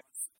God's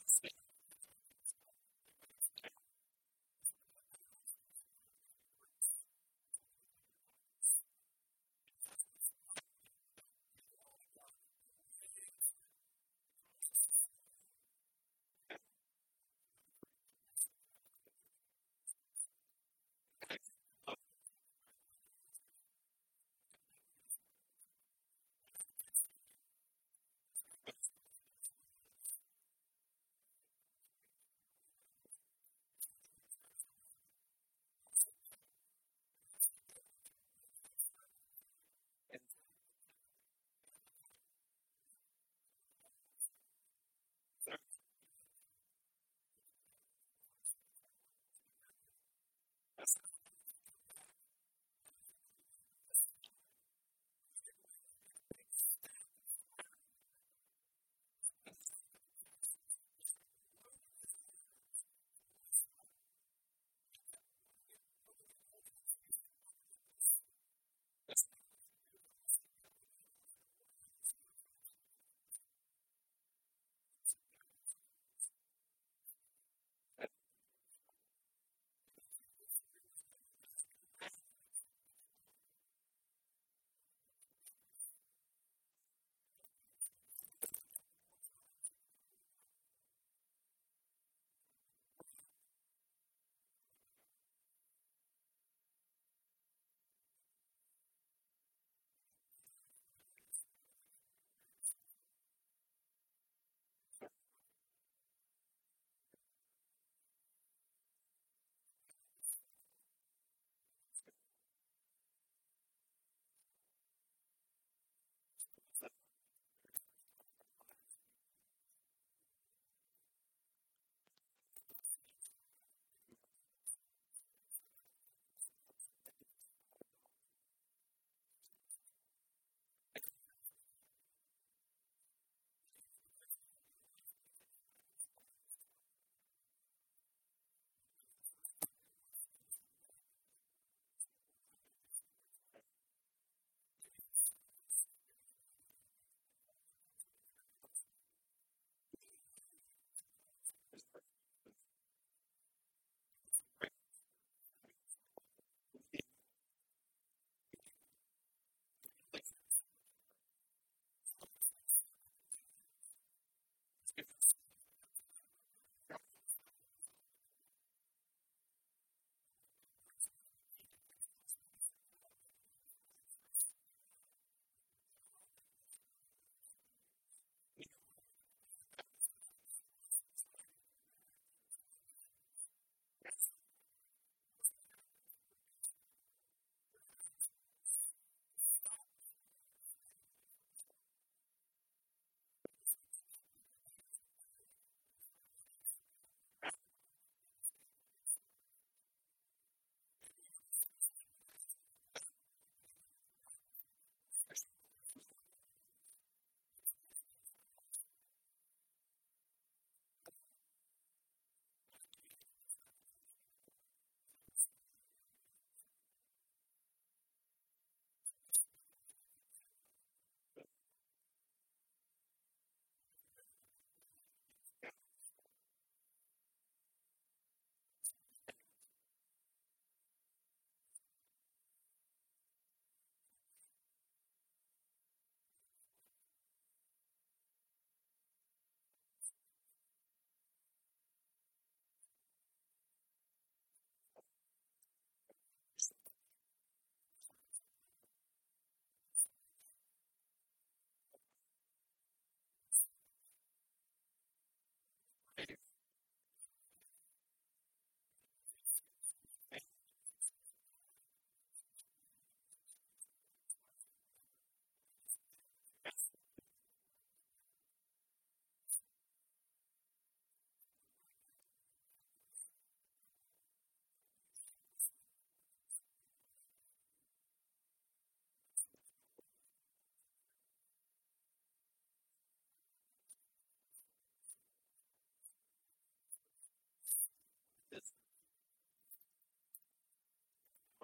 Alex Smith.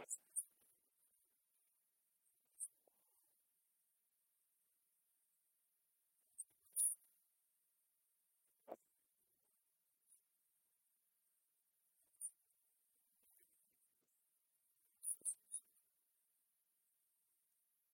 Yes.